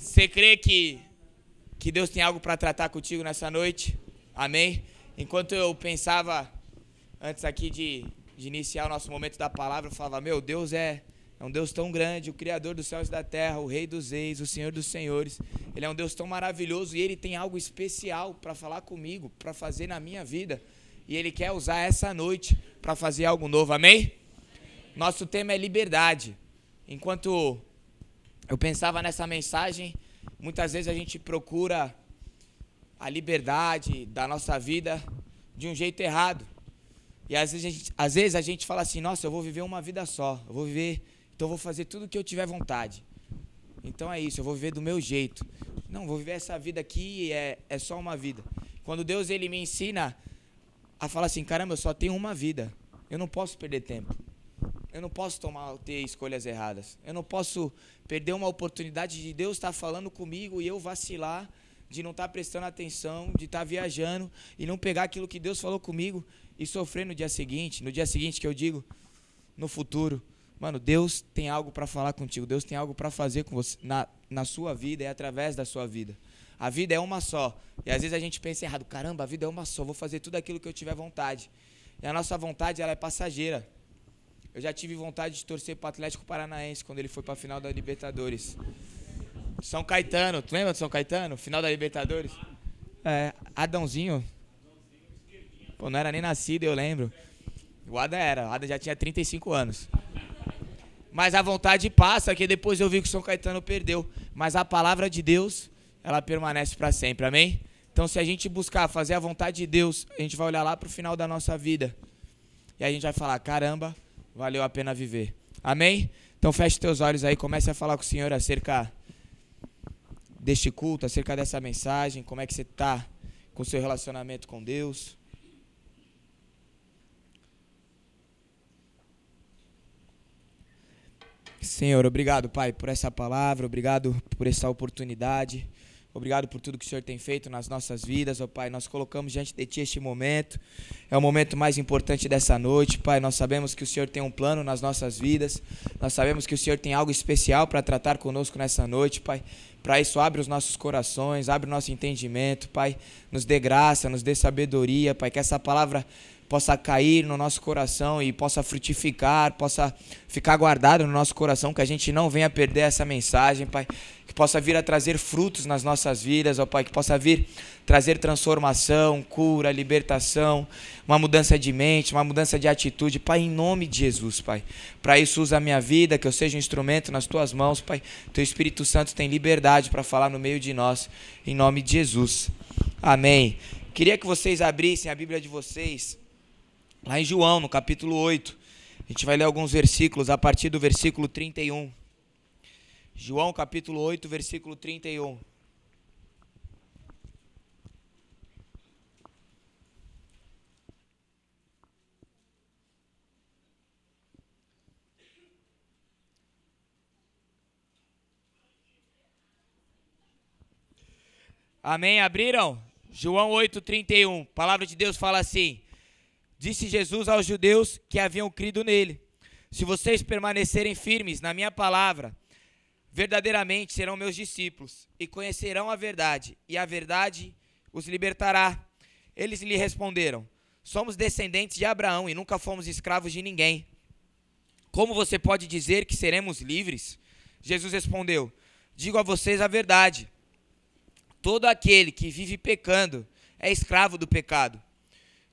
Você crê que, que Deus tem algo para tratar contigo nessa noite? Amém? Enquanto eu pensava, antes aqui de, de iniciar o nosso momento da palavra, eu falava: Meu, Deus é, é um Deus tão grande, o Criador dos céus e da terra, o Rei dos Reis, o Senhor dos Senhores. Ele é um Deus tão maravilhoso e Ele tem algo especial para falar comigo, para fazer na minha vida. E Ele quer usar essa noite para fazer algo novo. Amém? Nosso tema é liberdade. Enquanto eu pensava nessa mensagem, muitas vezes a gente procura a liberdade da nossa vida de um jeito errado. E às vezes, a gente, às vezes a gente fala assim: nossa, eu vou viver uma vida só, eu vou viver, então eu vou fazer tudo o que eu tiver vontade. Então é isso, eu vou viver do meu jeito. Não, vou viver essa vida aqui, é, é só uma vida. Quando Deus ele me ensina a falar assim: caramba, eu só tenho uma vida, eu não posso perder tempo. Eu não posso tomar, ter escolhas erradas. Eu não posso perder uma oportunidade de Deus estar falando comigo e eu vacilar, de não estar prestando atenção, de estar viajando e não pegar aquilo que Deus falou comigo e sofrer no dia seguinte. No dia seguinte que eu digo, no futuro. Mano, Deus tem algo para falar contigo. Deus tem algo para fazer com você na, na sua vida e através da sua vida. A vida é uma só. E às vezes a gente pensa errado. Caramba, a vida é uma só. Vou fazer tudo aquilo que eu tiver vontade. E a nossa vontade ela é passageira. Eu já tive vontade de torcer para o Atlético Paranaense quando ele foi para a final da Libertadores. São Caetano, tu lembra de São Caetano? Final da Libertadores? É, Adãozinho. Pô, não era nem nascido, eu lembro. O Ada era, o Ada já tinha 35 anos. Mas a vontade passa, que depois eu vi que o São Caetano perdeu. Mas a palavra de Deus, ela permanece para sempre, amém? Então, se a gente buscar fazer a vontade de Deus, a gente vai olhar lá para o final da nossa vida. E a gente vai falar: caramba, valeu a pena viver. Amém? Então feche teus olhos aí, comece a falar com o Senhor acerca deste culto, acerca dessa mensagem, como é que você está com o seu relacionamento com Deus. Senhor, obrigado, Pai, por essa palavra, obrigado por essa oportunidade. Obrigado por tudo que o Senhor tem feito nas nossas vidas, ó Pai. Nós colocamos diante de Ti este momento. É o momento mais importante dessa noite, Pai. Nós sabemos que o Senhor tem um plano nas nossas vidas. Nós sabemos que o Senhor tem algo especial para tratar conosco nessa noite, Pai. Para isso, abre os nossos corações, abre o nosso entendimento, Pai. Nos dê graça, nos dê sabedoria, Pai. Que essa palavra possa cair no nosso coração e possa frutificar, possa ficar guardado no nosso coração, que a gente não venha perder essa mensagem, Pai. Que possa vir a trazer frutos nas nossas vidas, ó Pai. Que possa vir trazer transformação, cura, libertação, uma mudança de mente, uma mudança de atitude, Pai, em nome de Jesus, Pai. Para isso, usa a minha vida, que eu seja um instrumento nas tuas mãos, Pai. Teu Espírito Santo tem liberdade para falar no meio de nós, em nome de Jesus. Amém. Queria que vocês abrissem a Bíblia de vocês Lá em João, no capítulo 8, a gente vai ler alguns versículos a partir do versículo 31. João, capítulo 8, versículo 31. Amém? Abriram? João 8,31. A palavra de Deus fala assim: Disse Jesus aos judeus que haviam crido nele: Se vocês permanecerem firmes na minha palavra, verdadeiramente serão meus discípulos e conhecerão a verdade, e a verdade os libertará. Eles lhe responderam: Somos descendentes de Abraão e nunca fomos escravos de ninguém. Como você pode dizer que seremos livres? Jesus respondeu: Digo a vocês a verdade. Todo aquele que vive pecando é escravo do pecado.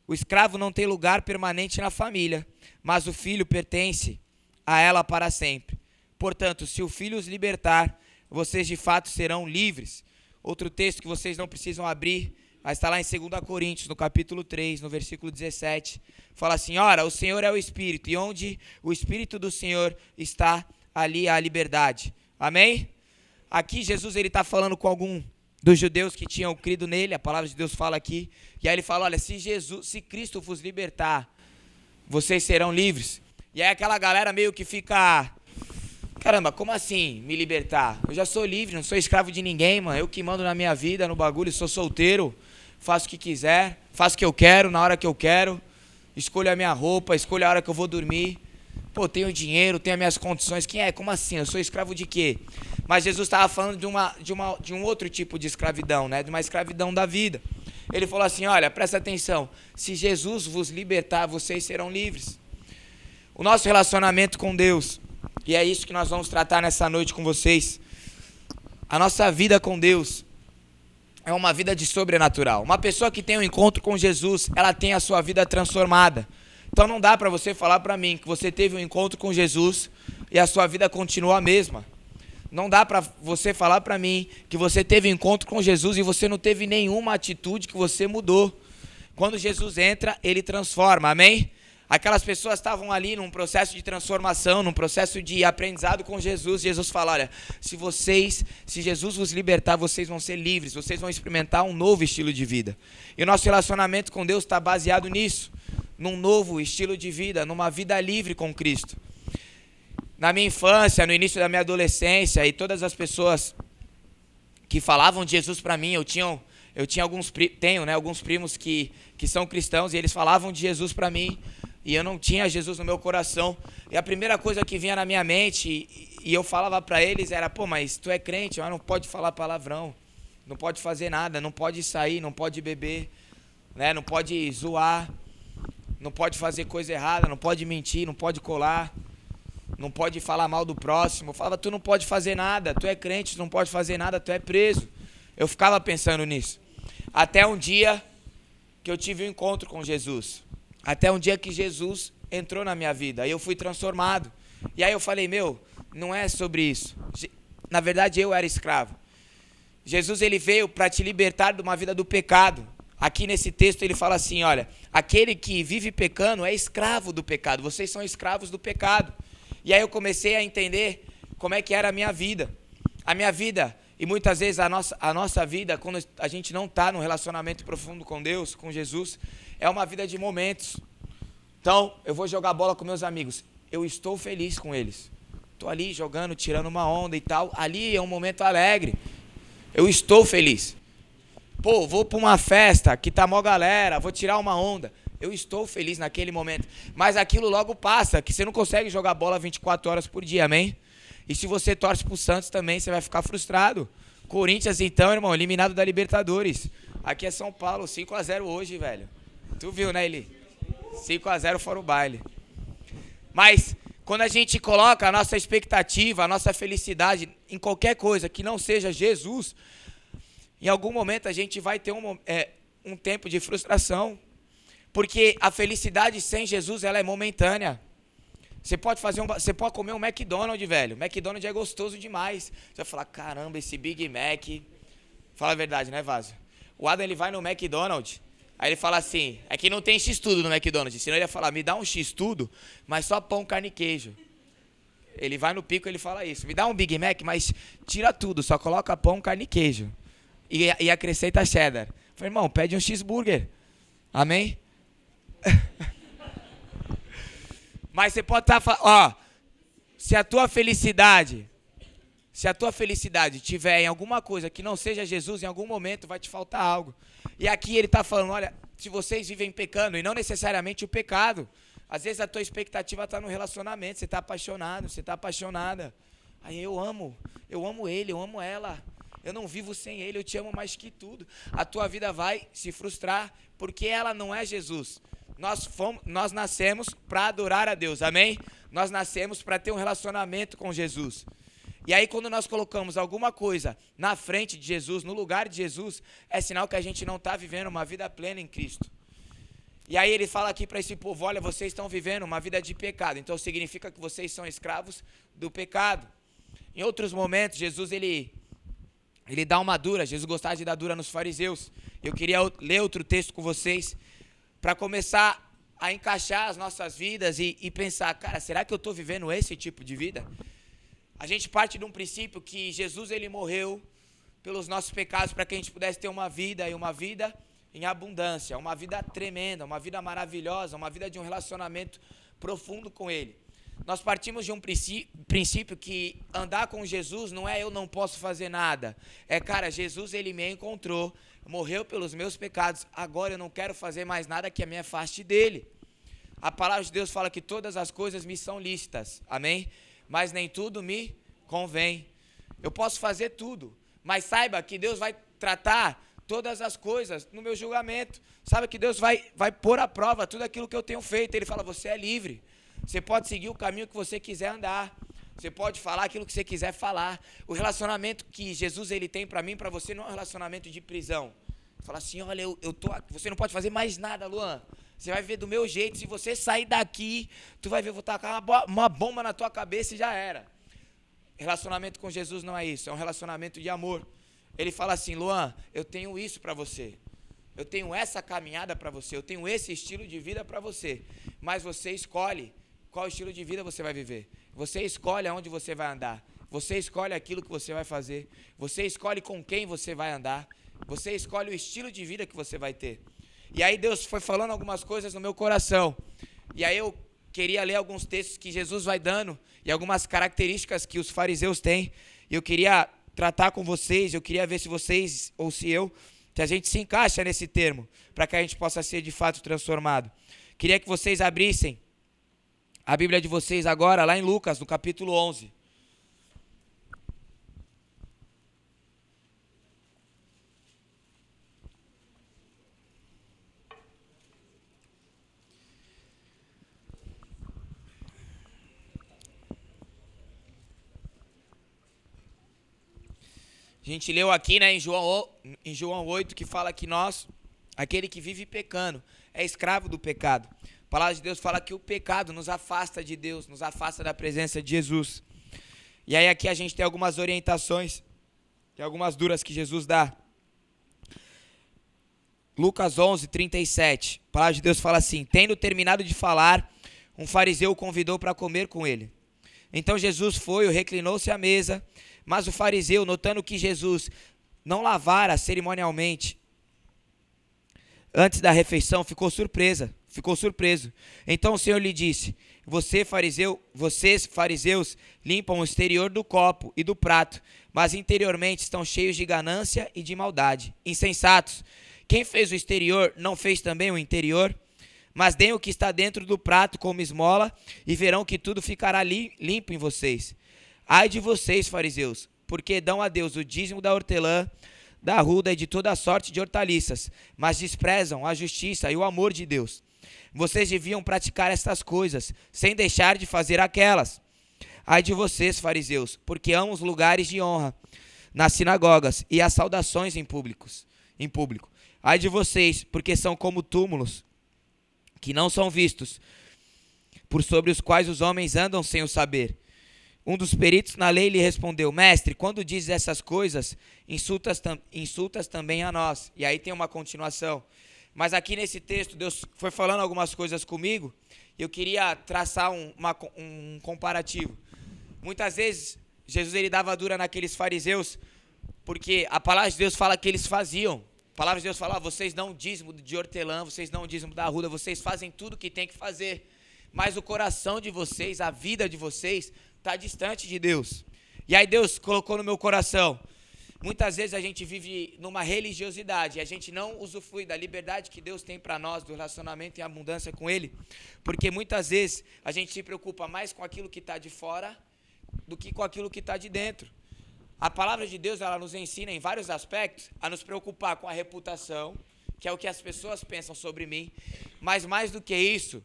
O escravo não tem lugar permanente na família, mas o filho pertence a ela para sempre. Portanto, se o filho os libertar, vocês de fato serão livres. Outro texto que vocês não precisam abrir, mas está lá em 2 Coríntios, no capítulo 3, no versículo 17. Fala assim: Ora, o Senhor é o Espírito, e onde o Espírito do Senhor está, ali a liberdade. Amém? Aqui Jesus ele está falando com algum dos judeus que tinham crido nele, a palavra de Deus fala aqui. E aí ele fala: olha, se Jesus, se Cristo vos libertar, vocês serão livres. E aí aquela galera meio que fica. Caramba, como assim me libertar? Eu já sou livre, não sou escravo de ninguém, mano. Eu que mando na minha vida, no bagulho, sou solteiro, faço o que quiser, faço o que eu quero, na hora que eu quero, escolho a minha roupa, escolho a hora que eu vou dormir. Pô, tenho dinheiro, tenho as minhas condições. Quem é? Como assim? Eu sou escravo de quê? Mas Jesus estava falando de, uma, de, uma, de um outro tipo de escravidão, né? De uma escravidão da vida. Ele falou assim: olha, presta atenção. Se Jesus vos libertar, vocês serão livres. O nosso relacionamento com Deus, e é isso que nós vamos tratar nessa noite com vocês. A nossa vida com Deus é uma vida de sobrenatural. Uma pessoa que tem um encontro com Jesus, ela tem a sua vida transformada. Então não dá para você falar para mim que você teve um encontro com Jesus e a sua vida continua a mesma. Não dá para você falar para mim que você teve um encontro com Jesus e você não teve nenhuma atitude que você mudou. Quando Jesus entra, ele transforma. Amém? Aquelas pessoas estavam ali num processo de transformação, num processo de aprendizado com Jesus. Jesus fala: olha, se vocês, se Jesus vos libertar, vocês vão ser livres, vocês vão experimentar um novo estilo de vida. E o nosso relacionamento com Deus está baseado nisso num novo estilo de vida, numa vida livre com Cristo. Na minha infância, no início da minha adolescência, e todas as pessoas que falavam de Jesus para mim, eu tinha, eu tinha alguns tenho, né, alguns primos que, que são cristãos e eles falavam de Jesus para mim, e eu não tinha Jesus no meu coração. E a primeira coisa que vinha na minha mente e, e eu falava para eles era: "Pô, mas tu é crente, mas não pode falar palavrão, não pode fazer nada, não pode sair, não pode beber, né, não pode zoar" não pode fazer coisa errada, não pode mentir, não pode colar, não pode falar mal do próximo. Eu falava, tu não pode fazer nada, tu é crente, tu não pode fazer nada, tu é preso. Eu ficava pensando nisso. Até um dia que eu tive um encontro com Jesus. Até um dia que Jesus entrou na minha vida. Aí eu fui transformado. E aí eu falei, meu, não é sobre isso. Na verdade, eu era escravo. Jesus ele veio para te libertar de uma vida do pecado. Aqui nesse texto ele fala assim: olha, aquele que vive pecando é escravo do pecado, vocês são escravos do pecado. E aí eu comecei a entender como é que era a minha vida. A minha vida, e muitas vezes a nossa, a nossa vida, quando a gente não está num relacionamento profundo com Deus, com Jesus, é uma vida de momentos. Então, eu vou jogar bola com meus amigos. Eu estou feliz com eles. Estou ali jogando, tirando uma onda e tal. Ali é um momento alegre. Eu estou feliz. Pô, vou para uma festa que tá mó galera, vou tirar uma onda. Eu estou feliz naquele momento. Mas aquilo logo passa, que você não consegue jogar bola 24 horas por dia, amém? E se você torce pro Santos também, você vai ficar frustrado. Corinthians, então, irmão, eliminado da Libertadores. Aqui é São Paulo, 5 a 0 hoje, velho. Tu viu, né, Eli? 5 a 0 fora o baile. Mas quando a gente coloca a nossa expectativa, a nossa felicidade em qualquer coisa que não seja Jesus, em algum momento a gente vai ter um, é, um tempo de frustração, porque a felicidade sem Jesus ela é momentânea. Você pode fazer um, você pode comer um McDonald's, velho. McDonald's é gostoso demais. Você vai falar, caramba, esse Big Mac. Fala a verdade, né, Vaso? O Adam ele vai no McDonald's, aí ele fala assim, é que não tem X tudo no McDonald's. Senão ele ia falar, me dá um X tudo, mas só pão, carne e queijo. Ele vai no pico, ele fala isso. Me dá um Big Mac, mas tira tudo, só coloca pão, carne e queijo e, e acrescenta cheddar. Falei, irmão, pede um cheeseburger. Amém? Mas você pode estar, tá, ó, se a tua felicidade, se a tua felicidade tiver em alguma coisa que não seja Jesus, em algum momento vai te faltar algo. E aqui ele está falando, olha, se vocês vivem pecando, e não necessariamente o pecado, às vezes a tua expectativa está no relacionamento, você está apaixonado, você está apaixonada. Aí eu amo, eu amo ele, eu amo ela. Eu não vivo sem Ele, eu te amo mais que tudo. A tua vida vai se frustrar porque ela não é Jesus. Nós, fomos, nós nascemos para adorar a Deus, amém? Nós nascemos para ter um relacionamento com Jesus. E aí, quando nós colocamos alguma coisa na frente de Jesus, no lugar de Jesus, é sinal que a gente não está vivendo uma vida plena em Cristo. E aí ele fala aqui para esse povo: olha, vocês estão vivendo uma vida de pecado. Então significa que vocês são escravos do pecado. Em outros momentos, Jesus ele ele dá uma dura, Jesus gostava de dar dura nos fariseus. Eu queria ler outro texto com vocês para começar a encaixar as nossas vidas e, e pensar, cara, será que eu estou vivendo esse tipo de vida? A gente parte de um princípio que Jesus ele morreu pelos nossos pecados para que a gente pudesse ter uma vida e uma vida em abundância, uma vida tremenda, uma vida maravilhosa, uma vida de um relacionamento profundo com Ele. Nós partimos de um princípio que andar com Jesus não é eu não posso fazer nada. É, cara, Jesus ele me encontrou, morreu pelos meus pecados, agora eu não quero fazer mais nada que minha afaste dele. A palavra de Deus fala que todas as coisas me são lícitas, amém? Mas nem tudo me convém. Eu posso fazer tudo, mas saiba que Deus vai tratar todas as coisas no meu julgamento. Sabe que Deus vai, vai pôr à prova tudo aquilo que eu tenho feito. Ele fala: você é livre. Você pode seguir o caminho que você quiser andar. Você pode falar aquilo que você quiser falar. O relacionamento que Jesus ele tem para mim, para você, não é um relacionamento de prisão. Fala assim, olha, eu, eu tô, você não pode fazer mais nada, Luan. Você vai viver do meu jeito. Se você sair daqui, tu vai ver, vou tacar uma, uma bomba na tua cabeça e já era. Relacionamento com Jesus não é isso, é um relacionamento de amor. Ele fala assim, Luan, eu tenho isso para você. Eu tenho essa caminhada para você, eu tenho esse estilo de vida para você. Mas você escolhe qual estilo de vida você vai viver. Você escolhe aonde você vai andar. Você escolhe aquilo que você vai fazer. Você escolhe com quem você vai andar. Você escolhe o estilo de vida que você vai ter. E aí Deus foi falando algumas coisas no meu coração. E aí eu queria ler alguns textos que Jesus vai dando e algumas características que os fariseus têm. E eu queria tratar com vocês, eu queria ver se vocês ou se eu, se a gente se encaixa nesse termo, para que a gente possa ser de fato transformado. Queria que vocês abrissem a Bíblia de vocês agora, lá em Lucas, no capítulo 11. A gente leu aqui né, em, João, em João 8 que fala que nós, aquele que vive pecando, é escravo do pecado. A palavra de Deus fala que o pecado nos afasta de Deus, nos afasta da presença de Jesus. E aí aqui a gente tem algumas orientações, tem algumas duras que Jesus dá. Lucas 11, 37. A palavra de Deus fala assim: Tendo terminado de falar, um fariseu o convidou para comer com ele. Então Jesus foi, reclinou-se à mesa, mas o fariseu, notando que Jesus não lavara cerimonialmente antes da refeição, ficou surpresa ficou surpreso. Então o Senhor lhe disse: Você, fariseu, vocês, fariseus, limpam o exterior do copo e do prato, mas interiormente estão cheios de ganância e de maldade. Insensatos. Quem fez o exterior não fez também o interior? Mas deem o que está dentro do prato como esmola, e verão que tudo ficará limpo em vocês. Ai de vocês, fariseus, porque dão a Deus o dízimo da hortelã, da ruda e de toda sorte de hortaliças, mas desprezam a justiça e o amor de Deus. Vocês deviam praticar estas coisas, sem deixar de fazer aquelas. Ai de vocês, fariseus, porque amam os lugares de honra nas sinagogas e as saudações em públicos, em público. Ai de vocês, porque são como túmulos que não são vistos, por sobre os quais os homens andam sem o saber. Um dos peritos na lei lhe respondeu: Mestre, quando dizes essas coisas, insultas, insultas também a nós. E aí tem uma continuação. Mas aqui nesse texto, Deus foi falando algumas coisas comigo e eu queria traçar um, uma, um comparativo. Muitas vezes, Jesus ele dava dura naqueles fariseus, porque a palavra de Deus fala que eles faziam. A palavra de Deus fala: ah, vocês dão dízimo de hortelã, vocês dão dízimo da ruda, vocês fazem tudo o que tem que fazer. Mas o coração de vocês, a vida de vocês, está distante de Deus. E aí Deus colocou no meu coração: Muitas vezes a gente vive numa religiosidade, e a gente não usufrui da liberdade que Deus tem para nós, do relacionamento em abundância com Ele, porque muitas vezes a gente se preocupa mais com aquilo que está de fora do que com aquilo que está de dentro. A palavra de Deus ela nos ensina em vários aspectos a nos preocupar com a reputação, que é o que as pessoas pensam sobre mim, mas mais do que isso,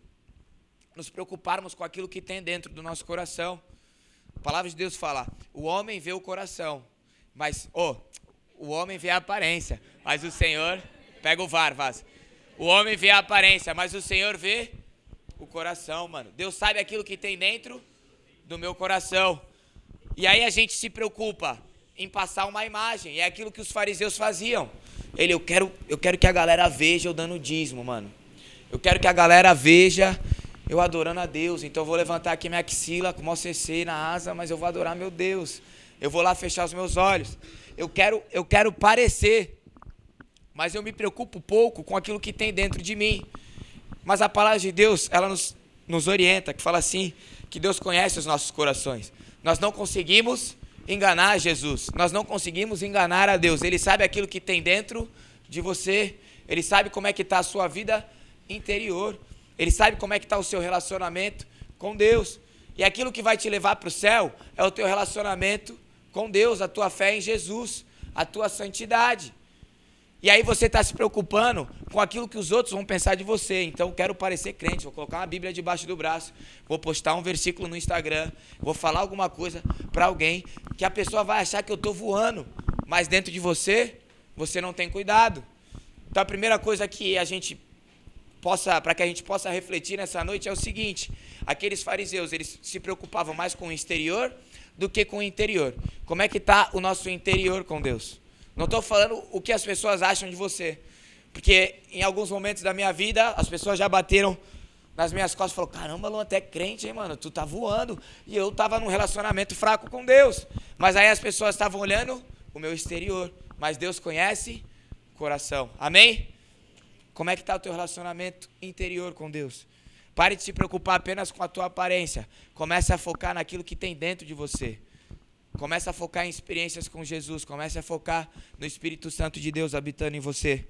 nos preocuparmos com aquilo que tem dentro do nosso coração. A palavra de Deus fala: o homem vê o coração, mas, oh, o homem vê a aparência, mas o Senhor. Pega o VAR, Vaz. O homem vê a aparência, mas o Senhor vê o coração, mano. Deus sabe aquilo que tem dentro do meu coração. E aí a gente se preocupa em passar uma imagem. É aquilo que os fariseus faziam. Ele, eu quero, eu quero que a galera veja eu dando dízimo, mano. Eu quero que a galera veja eu adorando a Deus. Então eu vou levantar aqui minha axila com o CC na asa, mas eu vou adorar meu Deus. Eu vou lá fechar os meus olhos. Eu quero, eu quero parecer, mas eu me preocupo pouco com aquilo que tem dentro de mim. Mas a palavra de Deus, ela nos, nos orienta, que fala assim, que Deus conhece os nossos corações. Nós não conseguimos enganar Jesus. Nós não conseguimos enganar a Deus. Ele sabe aquilo que tem dentro de você. Ele sabe como é que está a sua vida interior. Ele sabe como é que está o seu relacionamento com Deus. E aquilo que vai te levar para o céu é o teu relacionamento com Deus, a tua fé em Jesus, a tua santidade. E aí você está se preocupando com aquilo que os outros vão pensar de você. Então, quero parecer crente, vou colocar uma Bíblia debaixo do braço, vou postar um versículo no Instagram, vou falar alguma coisa para alguém que a pessoa vai achar que eu estou voando, mas dentro de você, você não tem cuidado. Então, a primeira coisa que a gente possa, para que a gente possa refletir nessa noite é o seguinte: aqueles fariseus, eles se preocupavam mais com o exterior do que com o interior. Como é que está o nosso interior com Deus? Não estou falando o que as pessoas acham de você. Porque em alguns momentos da minha vida, as pessoas já bateram nas minhas costas e falaram: caramba, Luan, até crente, hein, mano? Tu tá voando. E eu tava num relacionamento fraco com Deus. Mas aí as pessoas estavam olhando o meu exterior. Mas Deus conhece o coração. Amém? Como é que está o teu relacionamento interior com Deus? Pare de se preocupar apenas com a tua aparência. Comece a focar naquilo que tem dentro de você. Comece a focar em experiências com Jesus. Comece a focar no Espírito Santo de Deus habitando em você.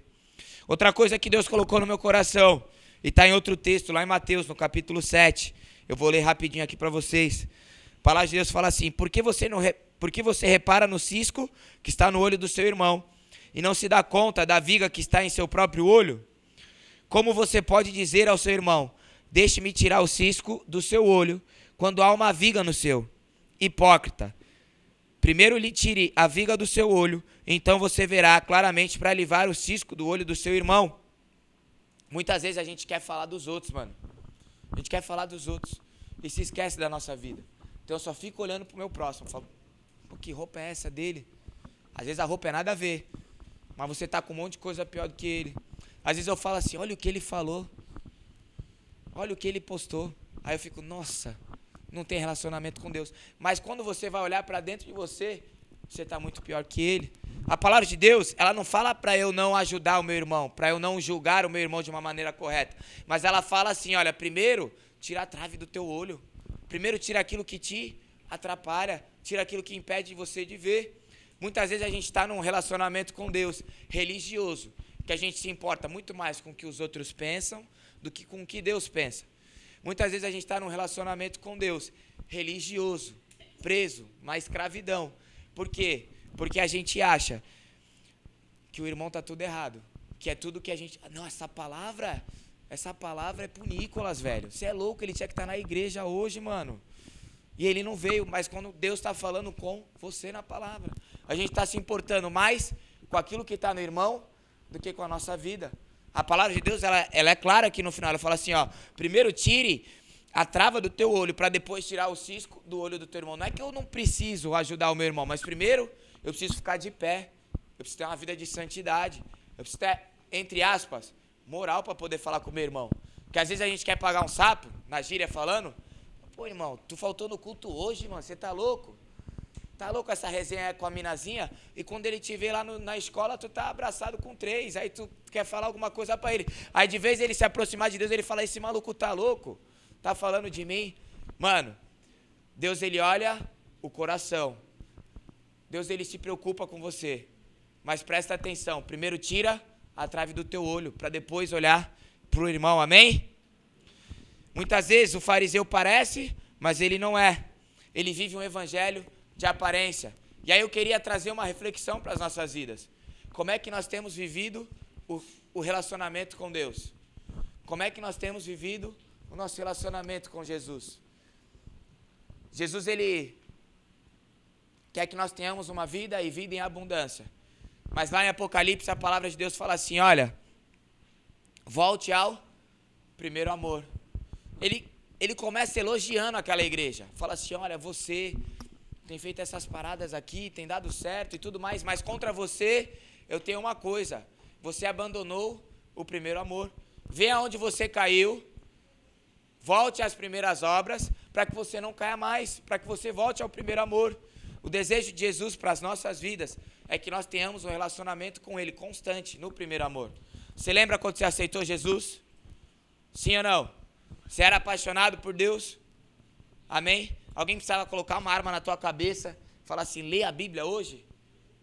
Outra coisa que Deus colocou no meu coração, e está em outro texto, lá em Mateus, no capítulo 7. Eu vou ler rapidinho aqui para vocês. A palavra de Deus fala assim: Por que você, não re... Por que você repara no cisco que está no olho do seu irmão e não se dá conta da viga que está em seu próprio olho? Como você pode dizer ao seu irmão: Deixe-me tirar o cisco do seu olho, quando há uma viga no seu? Hipócrita. Primeiro lhe tire a viga do seu olho, então você verá claramente para livrar o cisco do olho do seu irmão. Muitas vezes a gente quer falar dos outros, mano. A gente quer falar dos outros e se esquece da nossa vida. Então eu só fico olhando pro meu próximo, falo, Pô, que roupa é essa dele? Às vezes a roupa é nada a ver, mas você tá com um monte de coisa pior do que ele. Às vezes eu falo assim, olha o que ele falou. Olha o que ele postou. Aí eu fico, nossa, não tem relacionamento com Deus. Mas quando você vai olhar para dentro de você, você está muito pior que ele. A palavra de Deus, ela não fala para eu não ajudar o meu irmão, para eu não julgar o meu irmão de uma maneira correta. Mas ela fala assim: olha, primeiro, tira a trave do teu olho. Primeiro, tira aquilo que te atrapalha, tira aquilo que impede você de ver. Muitas vezes a gente está num relacionamento com Deus religioso, que a gente se importa muito mais com o que os outros pensam do que com o que Deus pensa. Muitas vezes a gente está num relacionamento com Deus religioso, preso, na escravidão. Por quê? Porque a gente acha que o irmão está tudo errado. Que é tudo que a gente. Não, essa palavra. Essa palavra é pro Nicolas, velho. Você é louco, ele tinha que estar tá na igreja hoje, mano. E ele não veio, mas quando Deus está falando com você na palavra. A gente está se importando mais com aquilo que está no irmão do que com a nossa vida. A palavra de Deus, ela, ela é clara aqui no final. Ela fala assim, ó. Primeiro tire a trava do teu olho para depois tirar o cisco do olho do teu irmão. Não é que eu não preciso ajudar o meu irmão, mas primeiro eu preciso ficar de pé. Eu preciso ter uma vida de santidade. Eu preciso ter, entre aspas, moral para poder falar com o meu irmão. Porque às vezes a gente quer pagar um sapo, na gíria falando. Pô, irmão, tu faltou no culto hoje, mano. Você tá louco? Tá louco essa resenha com a minazinha? E quando ele te vê lá no, na escola, tu tá abraçado com três. Aí tu quer falar alguma coisa para ele. Aí de vez ele se aproximar de Deus, ele fala: Esse maluco tá louco? Tá falando de mim? Mano, Deus ele olha o coração. Deus ele se preocupa com você. Mas presta atenção. Primeiro tira a trave do teu olho para depois olhar pro irmão. Amém? Muitas vezes o fariseu parece, mas ele não é. Ele vive um evangelho de aparência. E aí eu queria trazer uma reflexão para as nossas vidas. Como é que nós temos vivido o, o relacionamento com Deus? Como é que nós temos vivido o nosso relacionamento com Jesus? Jesus, ele quer que nós tenhamos uma vida e vida em abundância. Mas lá em Apocalipse a palavra de Deus fala assim: olha, volte ao primeiro amor. Ele, ele começa elogiando aquela igreja. Fala assim: olha, você tem feito essas paradas aqui, tem dado certo e tudo mais, mas contra você eu tenho uma coisa: você abandonou o primeiro amor. Vê aonde você caiu, volte às primeiras obras, para que você não caia mais, para que você volte ao primeiro amor. O desejo de Jesus para as nossas vidas é que nós tenhamos um relacionamento com Ele constante no primeiro amor. Você lembra quando você aceitou Jesus? Sim ou não? Você era apaixonado por Deus? Amém? Alguém precisava colocar uma arma na tua cabeça, falar assim, lê a Bíblia hoje?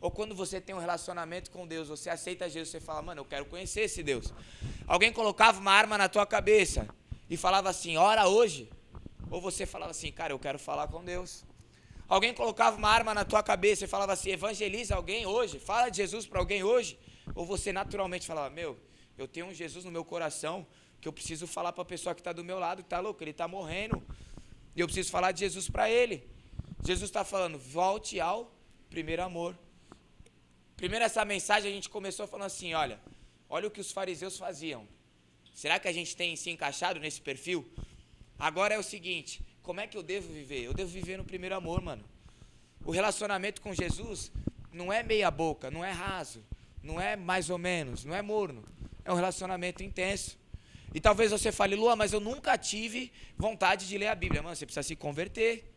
Ou quando você tem um relacionamento com Deus, você aceita Jesus, você fala, mano, eu quero conhecer esse Deus. Alguém colocava uma arma na tua cabeça, e falava assim, ora hoje. Ou você falava assim, cara, eu quero falar com Deus. Alguém colocava uma arma na tua cabeça e falava assim, evangeliza alguém hoje, fala de Jesus para alguém hoje. Ou você naturalmente falava, meu, eu tenho um Jesus no meu coração que eu preciso falar para a pessoa que está do meu lado, que está louco, ele está morrendo. E eu preciso falar de Jesus para ele. Jesus está falando, volte ao primeiro amor. Primeiro essa mensagem a gente começou falando assim, olha, olha o que os fariseus faziam. Será que a gente tem se encaixado nesse perfil? Agora é o seguinte, como é que eu devo viver? Eu devo viver no primeiro amor, mano. O relacionamento com Jesus não é meia boca, não é raso, não é mais ou menos, não é morno. É um relacionamento intenso. E talvez você fale, Luan, mas eu nunca tive vontade de ler a Bíblia. Mano, você precisa se converter.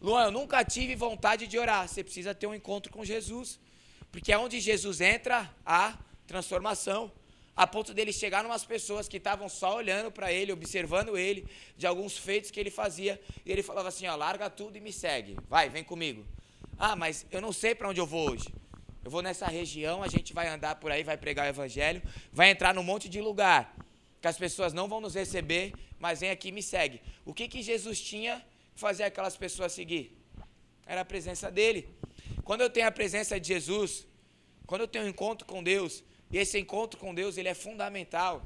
Luan, eu nunca tive vontade de orar. Você precisa ter um encontro com Jesus. Porque é onde Jesus entra a transformação. A ponto dele chegar em umas pessoas que estavam só olhando para ele, observando ele, de alguns feitos que ele fazia. E ele falava assim: ó, larga tudo e me segue. Vai, vem comigo. Ah, mas eu não sei para onde eu vou hoje. Eu vou nessa região, a gente vai andar por aí, vai pregar o evangelho, vai entrar num monte de lugar que as pessoas não vão nos receber, mas vem aqui e me segue. O que, que Jesus tinha que fazer aquelas pessoas seguir? Era a presença dele. Quando eu tenho a presença de Jesus, quando eu tenho um encontro com Deus, e esse encontro com Deus ele é fundamental.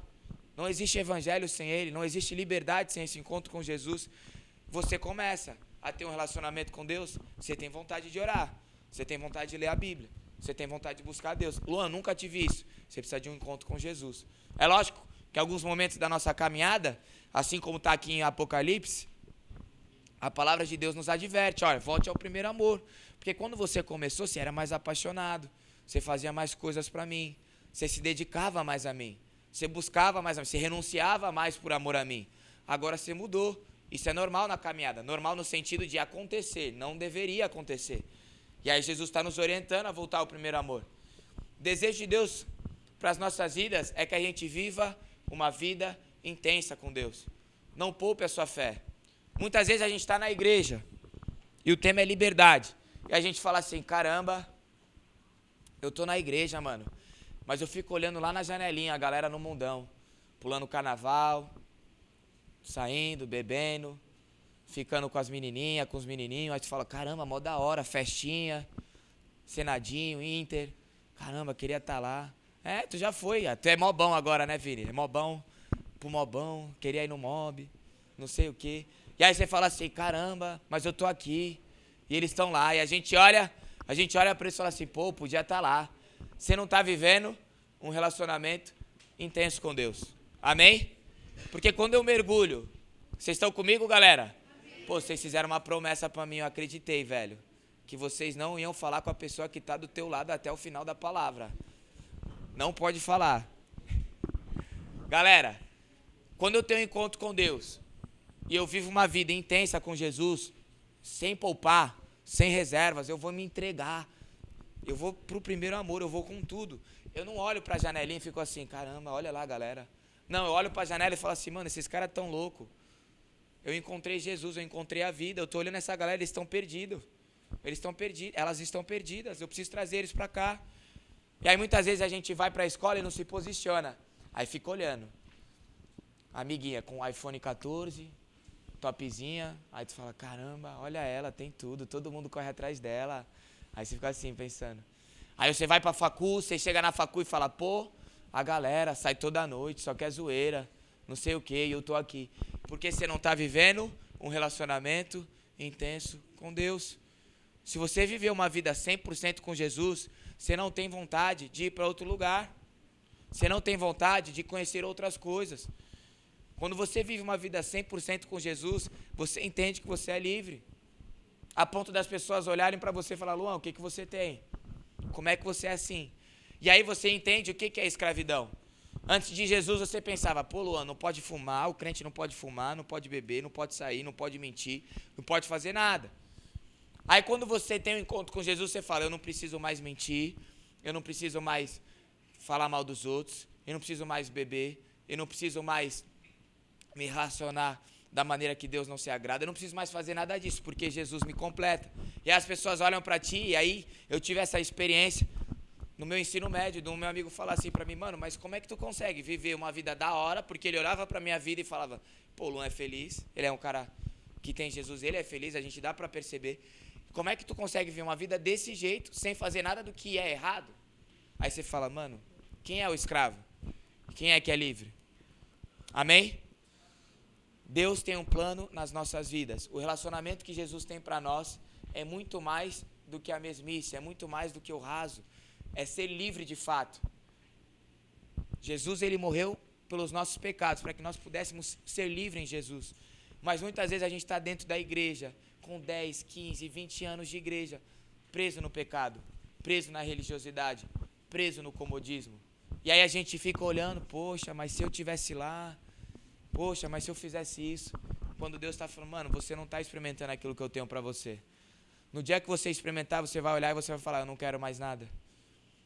Não existe evangelho sem ele, não existe liberdade sem esse encontro com Jesus. Você começa a ter um relacionamento com Deus, você tem vontade de orar, você tem vontade de ler a Bíblia, você tem vontade de buscar Deus. Luan, nunca tive isso. Você precisa de um encontro com Jesus. É lógico, que alguns momentos da nossa caminhada, assim como está aqui em Apocalipse, a palavra de Deus nos adverte: olha, volte ao primeiro amor. Porque quando você começou, você era mais apaixonado, você fazia mais coisas para mim, você se dedicava mais a mim, você buscava mais a mim, você renunciava mais por amor a mim. Agora você mudou. Isso é normal na caminhada, normal no sentido de acontecer, não deveria acontecer. E aí Jesus está nos orientando a voltar ao primeiro amor. O desejo de Deus para as nossas vidas é que a gente viva uma vida intensa com Deus. Não poupe a sua fé. Muitas vezes a gente está na igreja e o tema é liberdade. E a gente fala assim: caramba, eu estou na igreja, mano. Mas eu fico olhando lá na janelinha a galera no mundão, pulando carnaval, saindo, bebendo, ficando com as menininhas, com os menininhos. Aí tu fala: caramba, mó da hora, festinha, Senadinho, Inter. Caramba, queria estar tá lá. É, tu já foi. Tu é mobão agora, né, Vini? É mobão pro mobão, queria ir no mob, não sei o quê. E aí você fala assim, caramba, mas eu tô aqui. E eles estão lá. E a gente olha, a gente olha para eles e fala assim, pô, podia estar tá lá. Você não tá vivendo um relacionamento intenso com Deus. Amém? Porque quando eu mergulho, vocês estão comigo, galera? Pô, vocês fizeram uma promessa para mim, eu acreditei, velho. Que vocês não iam falar com a pessoa que está do teu lado até o final da palavra. Não pode falar. Galera, quando eu tenho um encontro com Deus e eu vivo uma vida intensa com Jesus, sem poupar, sem reservas, eu vou me entregar. Eu vou pro primeiro amor, eu vou com tudo. Eu não olho para a janelinha e fico assim, caramba, olha lá, galera. Não, eu olho para a janela e falo assim, mano, esses caras tão louco. Eu encontrei Jesus, eu encontrei a vida. Eu tô olhando essa galera, eles estão perdidos. Eles estão perdidos, elas estão perdidas. Eu preciso trazer eles para cá. E aí muitas vezes a gente vai para a escola e não se posiciona. Aí fica olhando. Amiguinha com iPhone 14, topzinha. Aí tu fala, caramba, olha ela, tem tudo, todo mundo corre atrás dela. Aí você fica assim, pensando. Aí você vai pra facu, você chega na facu e fala, pô, a galera sai toda noite, só quer zoeira, não sei o que, e eu tô aqui. Porque você não tá vivendo um relacionamento intenso com Deus. Se você viver uma vida 100% com Jesus, você não tem vontade de ir para outro lugar. Você não tem vontade de conhecer outras coisas. Quando você vive uma vida 100% com Jesus, você entende que você é livre. A ponto das pessoas olharem para você e falar: Luan, o que, que você tem? Como é que você é assim? E aí você entende o que, que é escravidão. Antes de Jesus você pensava: pô, Luan, não pode fumar, o crente não pode fumar, não pode beber, não pode sair, não pode mentir, não pode fazer nada. Aí quando você tem um encontro com Jesus, você fala: Eu não preciso mais mentir, eu não preciso mais falar mal dos outros, eu não preciso mais beber, eu não preciso mais me racionar da maneira que Deus não se agrada, eu não preciso mais fazer nada disso, porque Jesus me completa. E as pessoas olham para ti, e aí eu tive essa experiência no meu ensino médio, um meu amigo falar assim para mim, mano, mas como é que tu consegue viver uma vida da hora? Porque ele olhava para minha vida e falava, pô, Luan é feliz, ele é um cara que tem Jesus, ele é feliz, a gente dá para perceber. Como é que tu consegue viver uma vida desse jeito, sem fazer nada do que é errado? Aí você fala, mano, quem é o escravo? Quem é que é livre? Amém? Deus tem um plano nas nossas vidas. O relacionamento que Jesus tem para nós é muito mais do que a mesmice, é muito mais do que o raso é ser livre de fato. Jesus ele morreu pelos nossos pecados, para que nós pudéssemos ser livres em Jesus. Mas muitas vezes a gente está dentro da igreja, com 10, 15, 20 anos de igreja, preso no pecado, preso na religiosidade, preso no comodismo. E aí a gente fica olhando, poxa, mas se eu tivesse lá, poxa, mas se eu fizesse isso. Quando Deus está falando, mano, você não está experimentando aquilo que eu tenho para você. No dia que você experimentar, você vai olhar e você vai falar, eu não quero mais nada.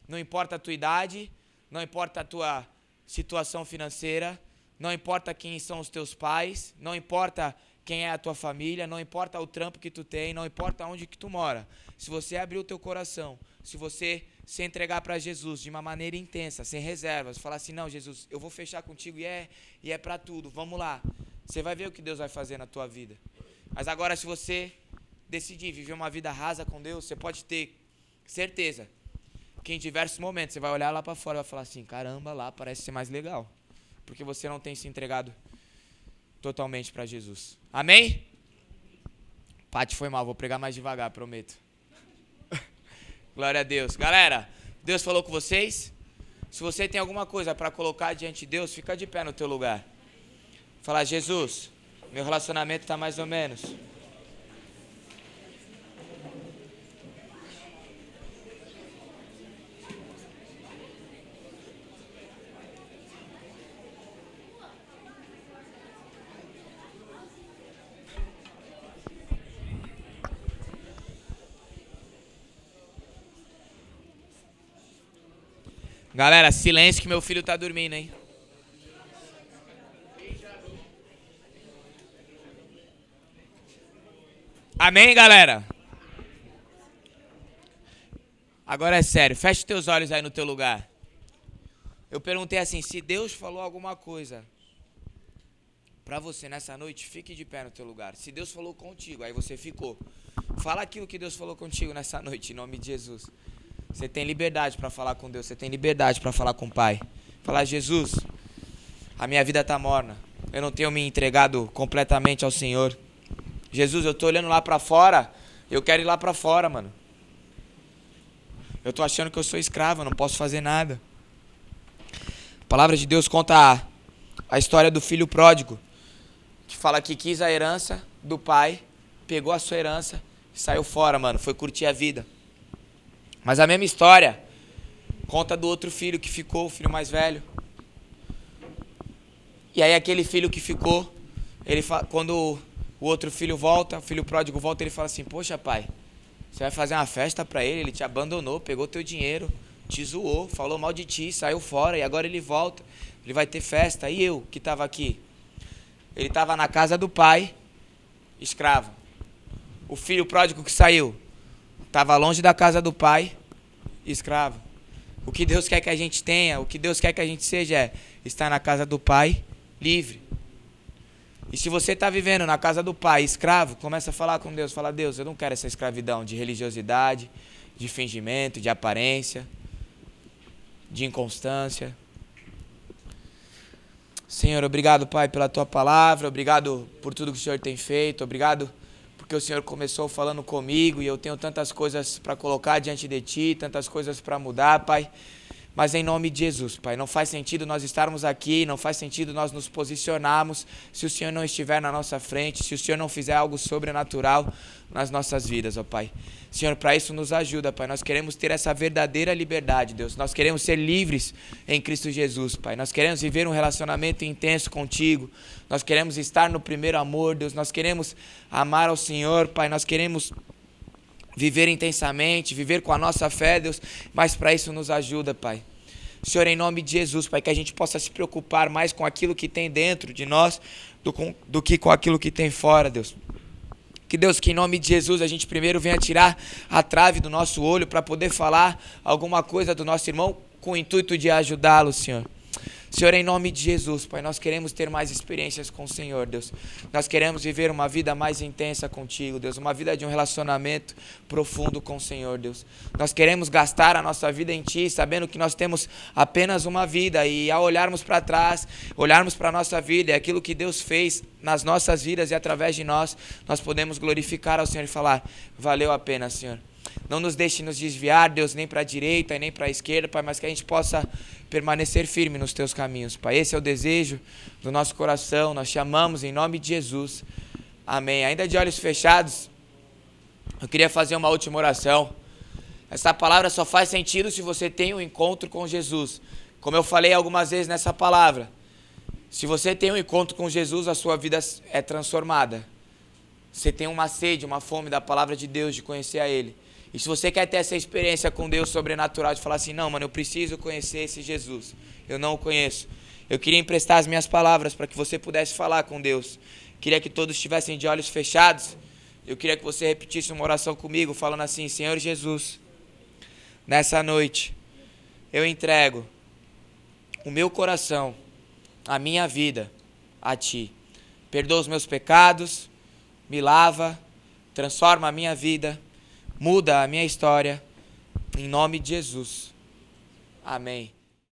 Não importa a tua idade, não importa a tua situação financeira, não importa quem são os teus pais, não importa quem é a tua família, não importa o trampo que tu tem, não importa onde que tu mora. Se você abrir o teu coração, se você se entregar para Jesus de uma maneira intensa, sem reservas, falar assim: "Não, Jesus, eu vou fechar contigo e é e é para tudo. Vamos lá". Você vai ver o que Deus vai fazer na tua vida. Mas agora se você decidir viver uma vida rasa com Deus, você pode ter certeza que em diversos momentos você vai olhar lá para fora e vai falar assim: caramba, lá parece ser mais legal. Porque você não tem se entregado totalmente para Jesus. Amém? Pati foi mal, vou pregar mais devagar, prometo. Glória a Deus. Galera, Deus falou com vocês? Se você tem alguma coisa para colocar diante de Deus, fica de pé no teu lugar. Fala, Jesus, meu relacionamento está mais ou menos. Galera, silêncio que meu filho tá dormindo, hein? Amém, galera? Agora é sério, feche teus olhos aí no teu lugar. Eu perguntei assim: se Deus falou alguma coisa para você nessa noite, fique de pé no teu lugar. Se Deus falou contigo, aí você ficou. Fala aquilo que Deus falou contigo nessa noite, em nome de Jesus. Você tem liberdade para falar com Deus, você tem liberdade para falar com o Pai. Falar, Jesus, a minha vida está morna. Eu não tenho me entregado completamente ao Senhor. Jesus, eu estou olhando lá para fora, eu quero ir lá para fora, mano. Eu estou achando que eu sou escravo, eu não posso fazer nada. A palavra de Deus conta a, a história do filho pródigo, que fala que quis a herança do pai, pegou a sua herança e saiu fora, mano. Foi curtir a vida. Mas a mesma história conta do outro filho que ficou, o filho mais velho. E aí aquele filho que ficou, ele quando o outro filho volta, o filho pródigo volta, ele fala assim: "Poxa, pai, você vai fazer uma festa para ele, ele te abandonou, pegou teu dinheiro, te zoou, falou mal de ti, saiu fora e agora ele volta. Ele vai ter festa. E eu que estava aqui? Ele estava na casa do pai, escravo. O filho pródigo que saiu Estava longe da casa do pai, escravo. O que Deus quer que a gente tenha, o que Deus quer que a gente seja é estar na casa do pai, livre. E se você está vivendo na casa do pai, escravo, começa a falar com Deus. Fala, Deus, eu não quero essa escravidão de religiosidade, de fingimento, de aparência, de inconstância. Senhor, obrigado, Pai, pela tua palavra, obrigado por tudo que o Senhor tem feito, obrigado porque o Senhor começou falando comigo e eu tenho tantas coisas para colocar diante de Ti, tantas coisas para mudar, Pai. Mas em nome de Jesus, Pai, não faz sentido nós estarmos aqui, não faz sentido nós nos posicionarmos se o Senhor não estiver na nossa frente, se o Senhor não fizer algo sobrenatural nas nossas vidas, ó Pai. Senhor, para isso nos ajuda, Pai. Nós queremos ter essa verdadeira liberdade, Deus. Nós queremos ser livres em Cristo Jesus, Pai. Nós queremos viver um relacionamento intenso contigo. Nós queremos estar no primeiro amor, Deus. Nós queremos amar ao Senhor, Pai. Nós queremos viver intensamente, viver com a nossa fé, Deus, mas para isso nos ajuda, Pai. Senhor, em nome de Jesus, Pai, que a gente possa se preocupar mais com aquilo que tem dentro de nós do, do que com aquilo que tem fora, Deus. Que Deus, que em nome de Jesus a gente primeiro venha tirar a trave do nosso olho para poder falar alguma coisa do nosso irmão com o intuito de ajudá-lo, Senhor. Senhor, em nome de Jesus, Pai, nós queremos ter mais experiências com o Senhor, Deus. Nós queremos viver uma vida mais intensa contigo, Deus. Uma vida de um relacionamento profundo com o Senhor, Deus. Nós queremos gastar a nossa vida em Ti, sabendo que nós temos apenas uma vida. E ao olharmos para trás, olharmos para a nossa vida e aquilo que Deus fez nas nossas vidas e através de nós, nós podemos glorificar ao Senhor e falar: valeu a pena, Senhor. Não nos deixe nos desviar, Deus, nem para a direita e nem para a esquerda, Pai, mas que a gente possa permanecer firme nos teus caminhos, Pai. Esse é o desejo do nosso coração. Nós te amamos em nome de Jesus. Amém. Ainda de olhos fechados, eu queria fazer uma última oração. Essa palavra só faz sentido se você tem um encontro com Jesus. Como eu falei algumas vezes nessa palavra, se você tem um encontro com Jesus, a sua vida é transformada. Você tem uma sede, uma fome da palavra de Deus, de conhecer a Ele. E se você quer ter essa experiência com Deus sobrenatural, de falar assim, não, mano, eu preciso conhecer esse Jesus. Eu não o conheço. Eu queria emprestar as minhas palavras para que você pudesse falar com Deus. Queria que todos estivessem de olhos fechados. Eu queria que você repetisse uma oração comigo, falando assim: Senhor Jesus, nessa noite, eu entrego o meu coração, a minha vida a Ti. Perdoa os meus pecados, me lava, transforma a minha vida muda a minha história. Em nome de Jesus. Amém.